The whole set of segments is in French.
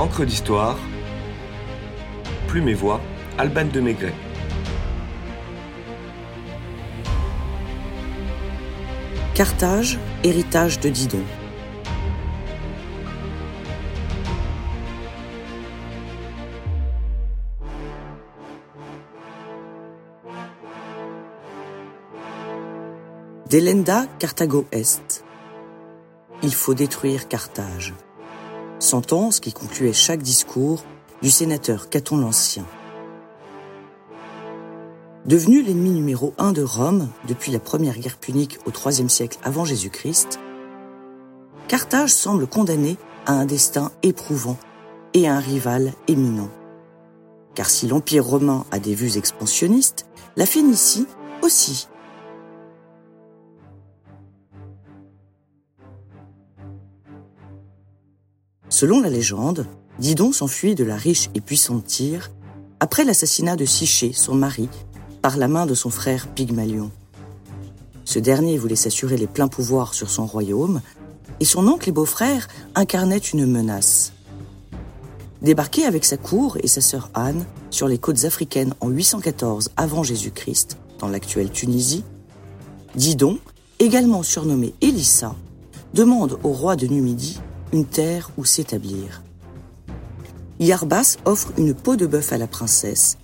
Encre d'histoire, Plume et Voix, Alban de Maigret. Carthage, héritage de Didon. Delenda Carthago Est. Il faut détruire Carthage. Sentence qui concluait chaque discours du sénateur Caton l'Ancien. Devenu l'ennemi numéro un de Rome depuis la première guerre punique au IIIe siècle avant Jésus-Christ, Carthage semble condamné à un destin éprouvant et à un rival éminent. Car si l'Empire romain a des vues expansionnistes, la Phénicie aussi. Selon la légende, Didon s'enfuit de la riche et puissante Tyr après l'assassinat de Siché, son mari, par la main de son frère Pygmalion. Ce dernier voulait s'assurer les pleins pouvoirs sur son royaume, et son oncle et beau-frère incarnaient une menace. Débarqué avec sa cour et sa sœur Anne sur les côtes africaines en 814 avant Jésus-Christ, dans l'actuelle Tunisie, Didon, également surnommé Élissa, demande au roi de Numidie une terre où s'établir. Yarbas offre une peau de bœuf à la princesse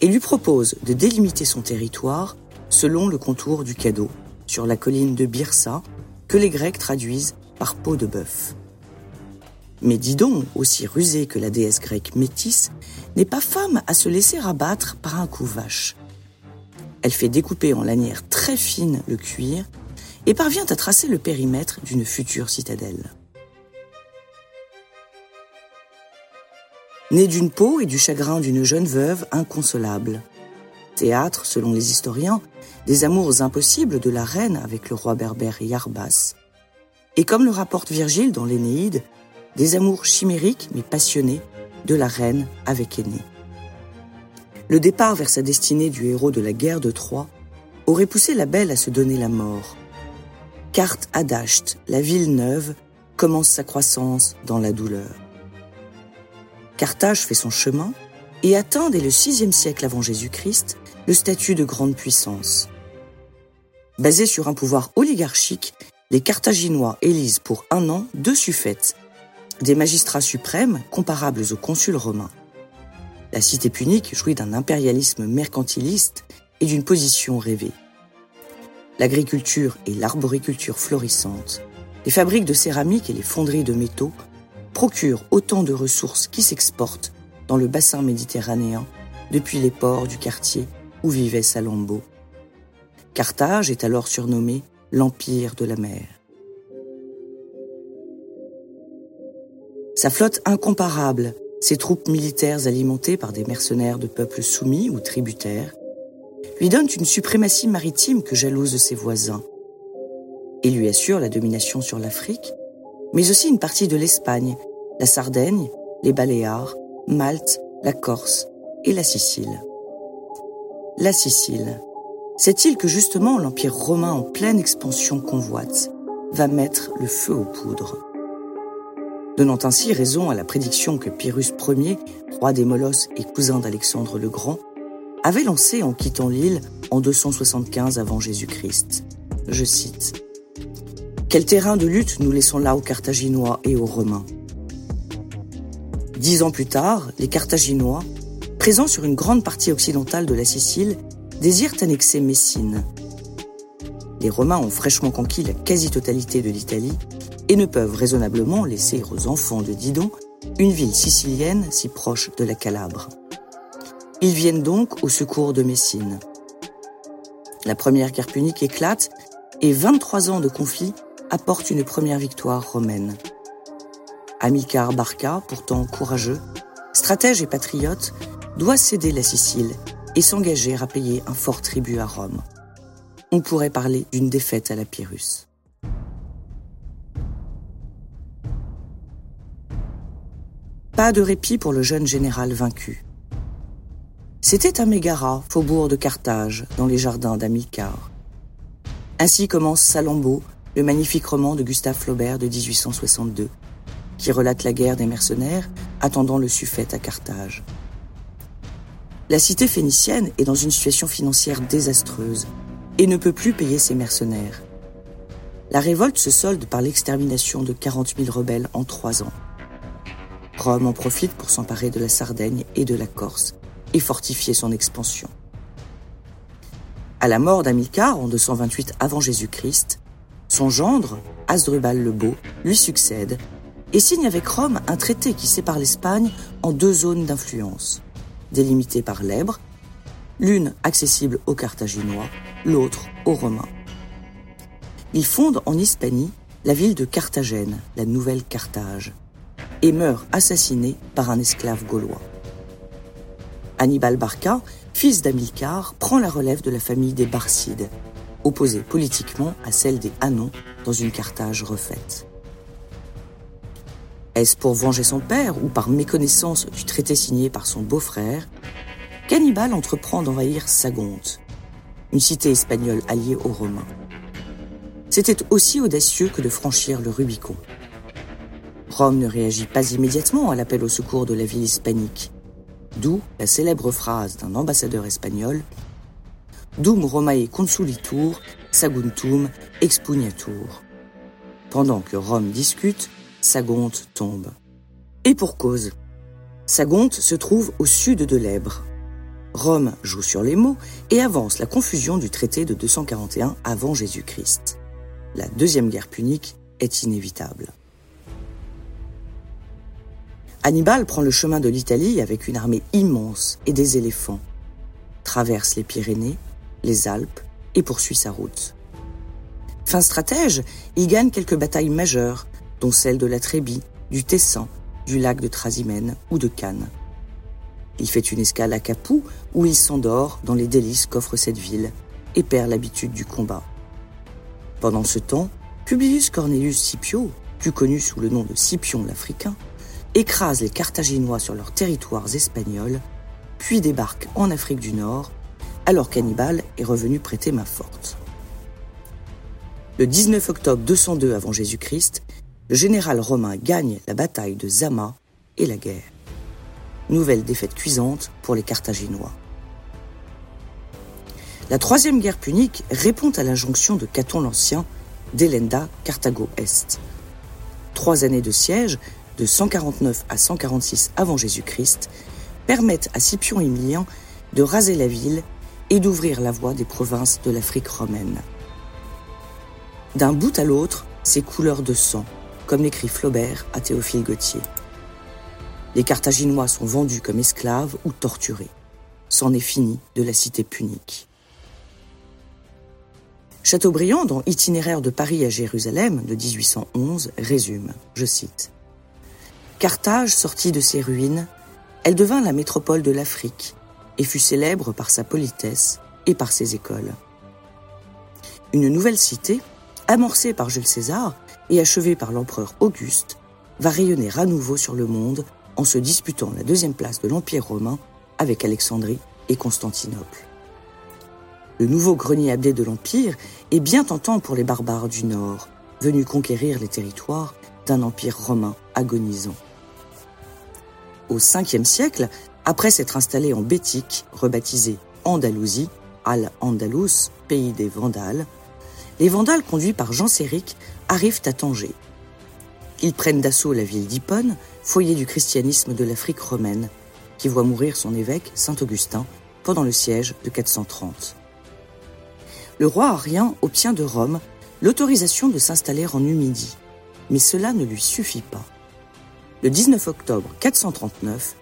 et lui propose de délimiter son territoire selon le contour du cadeau, sur la colline de Byrsa, que les Grecs traduisent par peau de bœuf. Mais Didon, aussi rusée que la déesse grecque Métis, n'est pas femme à se laisser abattre par un coup vache. Elle fait découper en lanières très fines le cuir et parvient à tracer le périmètre d'une future citadelle. Née d'une peau et du chagrin d'une jeune veuve inconsolable. Théâtre, selon les historiens, des amours impossibles de la reine avec le roi berbère Yarbas. Et comme le rapporte Virgile dans l'Énéide, des amours chimériques mais passionnés de la reine avec Aîné. Le départ vers sa destinée du héros de la guerre de Troie aurait poussé la belle à se donner la mort. Carte Adasht, la ville neuve, commence sa croissance dans la douleur. Carthage fait son chemin et atteint dès le VIe siècle avant Jésus-Christ le statut de grande puissance. Basé sur un pouvoir oligarchique, les Carthaginois élisent pour un an deux suffètes, des magistrats suprêmes comparables aux consuls romains. La cité punique jouit d'un impérialisme mercantiliste et d'une position rêvée. L'agriculture et l'arboriculture florissantes, les fabriques de céramique et les fonderies de métaux procurent autant de ressources qui s'exportent dans le bassin méditerranéen depuis les ports du quartier où vivait Salammbô. Carthage est alors surnommé l'Empire de la mer. Sa flotte incomparable, ses troupes militaires alimentées par des mercenaires de peuples soumis ou tributaires, lui donnent une suprématie maritime que jalouse ses voisins et lui assure la domination sur l'Afrique mais aussi une partie de l'Espagne, la Sardaigne, les Baléares, Malte, la Corse et la Sicile. La Sicile, cette île que justement l'Empire romain en pleine expansion convoite, va mettre le feu aux poudres. Donnant ainsi raison à la prédiction que Pyrrhus Ier, roi des Molosses et cousin d'Alexandre le Grand, avait lancée en quittant l'île en 275 avant Jésus-Christ. Je cite quel terrain de lutte nous laissons là aux Carthaginois et aux Romains? Dix ans plus tard, les Carthaginois, présents sur une grande partie occidentale de la Sicile, désirent annexer Messine. Les Romains ont fraîchement conquis la quasi-totalité de l'Italie et ne peuvent raisonnablement laisser aux enfants de Didon une ville sicilienne si proche de la Calabre. Ils viennent donc au secours de Messine. La première guerre punique éclate et 23 ans de conflit apporte une première victoire romaine. Amilcar Barca, pourtant courageux, stratège et patriote, doit céder la Sicile et s'engager à payer un fort tribut à Rome. On pourrait parler d'une défaite à la Pyrrhus. Pas de répit pour le jeune général vaincu. C'était à Mégara, faubourg de Carthage, dans les jardins d'Amilcar. Ainsi commence Salammbô, le magnifique roman de Gustave Flaubert de 1862, qui relate la guerre des mercenaires attendant le suffète à Carthage. La cité phénicienne est dans une situation financière désastreuse et ne peut plus payer ses mercenaires. La révolte se solde par l'extermination de 40 000 rebelles en trois ans. Rome en profite pour s'emparer de la Sardaigne et de la Corse et fortifier son expansion. À la mort d'Amilcar en 228 avant Jésus-Christ, son gendre, Asdrubal le Beau, lui succède et signe avec Rome un traité qui sépare l'Espagne en deux zones d'influence, délimitées par l'Èbre, l'une accessible aux Carthaginois, l'autre aux Romains. Il fonde en Hispanie la ville de Carthagène, la nouvelle Carthage, et meurt assassiné par un esclave gaulois. Hannibal Barca, fils d'Amilcar, prend la relève de la famille des Barcides, opposée politiquement à celle des Hanons dans une Carthage refaite. Est-ce pour venger son père ou par méconnaissance du traité signé par son beau-frère qu'Hannibal entreprend d'envahir Sagonte, une cité espagnole alliée aux Romains c'était aussi audacieux que de franchir le Rubicon. Rome ne réagit pas immédiatement à l'appel au secours de la ville hispanique, d'où la célèbre phrase d'un ambassadeur espagnol Dum Romae consulitur, Saguntum expugnatur. Pendant que Rome discute, Sagonte tombe. Et pour cause. Sagonte se trouve au sud de l'Èbre. Rome joue sur les mots et avance la confusion du traité de 241 avant Jésus-Christ la deuxième guerre punique est inévitable. Hannibal prend le chemin de l'Italie avec une armée immense et des éléphants, traverse les Pyrénées, les Alpes et poursuit sa route. Fin stratège, il gagne quelques batailles majeures, dont celle de la Trébie, du Tessin, du lac de Trasimène ou de Cannes. Il fait une escale à Capoue où il s'endort dans les délices qu'offre cette ville et perd l'habitude du combat. Pendant ce temps, Publius Cornelius Scipio, plus connu sous le nom de Scipion l'Africain, écrase les Carthaginois sur leurs territoires espagnols, puis débarque en Afrique du Nord, alors qu'Hannibal est revenu prêter main forte. Le 19 octobre 202 avant Jésus-Christ, le général romain gagne la bataille de Zama et la guerre. Nouvelle défaite cuisante pour les Carthaginois. La troisième guerre punique répond à l'injonction de Caton l'Ancien d'Elenda Carthago-Est. Trois années de siège, de 149 à 146 avant Jésus-Christ, permettent à Scipion Émilien de raser la ville et d'ouvrir la voie des provinces de l'Afrique romaine. D'un bout à l'autre, c'est couleur de sang, comme l'écrit Flaubert à Théophile Gautier. Les Carthaginois sont vendus comme esclaves ou torturés. C'en est fini de la cité punique. Chateaubriand, dans Itinéraire de Paris à Jérusalem de 1811, résume, je cite, Carthage sortit de ses ruines, elle devint la métropole de l'Afrique et fut célèbre par sa politesse et par ses écoles. Une nouvelle cité, amorcée par Jules César et achevée par l'empereur Auguste, va rayonner à nouveau sur le monde en se disputant la deuxième place de l'Empire romain avec Alexandrie et Constantinople. Le nouveau grenier abdé de l'Empire est bien tentant pour les barbares du Nord, venus conquérir les territoires d'un empire romain agonisant. Au 5e siècle, après s'être installé en Bétique, rebaptisé Andalousie, Al-Andalus, pays des Vandales, les Vandales conduits par Jean Séric arrivent à Tanger. Ils prennent d'assaut la ville d'Hippone, foyer du christianisme de l'Afrique romaine, qui voit mourir son évêque, Saint Augustin, pendant le siège de 430 le roi Arien obtient de Rome l'autorisation de s'installer en Numidie. Mais cela ne lui suffit pas. Le 19 octobre 439,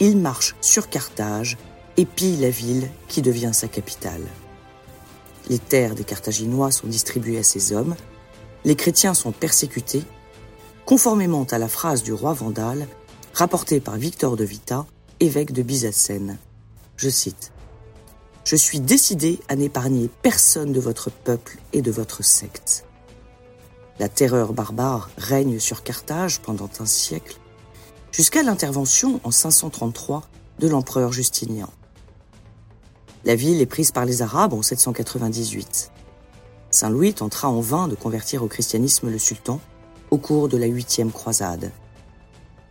il marche sur Carthage et pille la ville qui devient sa capitale. Les terres des Carthaginois sont distribuées à ses hommes, les chrétiens sont persécutés, conformément à la phrase du roi Vandale, rapportée par Victor de Vita, évêque de Byzacène. Je cite je suis décidé à n'épargner personne de votre peuple et de votre secte. La terreur barbare règne sur Carthage pendant un siècle, jusqu'à l'intervention en 533 de l'empereur Justinien. La ville est prise par les Arabes en 798. Saint Louis tentera en vain de convertir au christianisme le sultan au cours de la huitième croisade.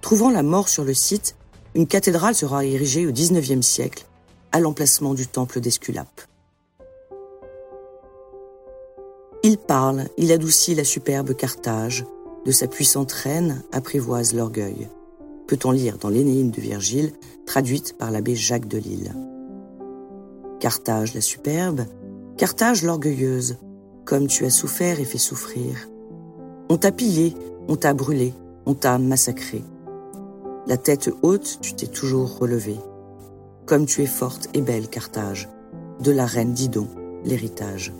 Trouvant la mort sur le site, une cathédrale sera érigée au XIXe siècle, à l'emplacement du temple d'Esculape. Il parle, il adoucit la superbe Carthage, de sa puissante reine apprivoise l'orgueil. Peut-on lire dans l'Énéide de Virgile, traduite par l'abbé Jacques de Lille. Carthage la superbe, Carthage l'orgueilleuse, comme tu as souffert et fait souffrir. On t'a pillé, on t'a brûlé, on t'a massacré. La tête haute, tu t'es toujours relevée. Comme tu es forte et belle, Carthage, de la reine Didon, l'héritage.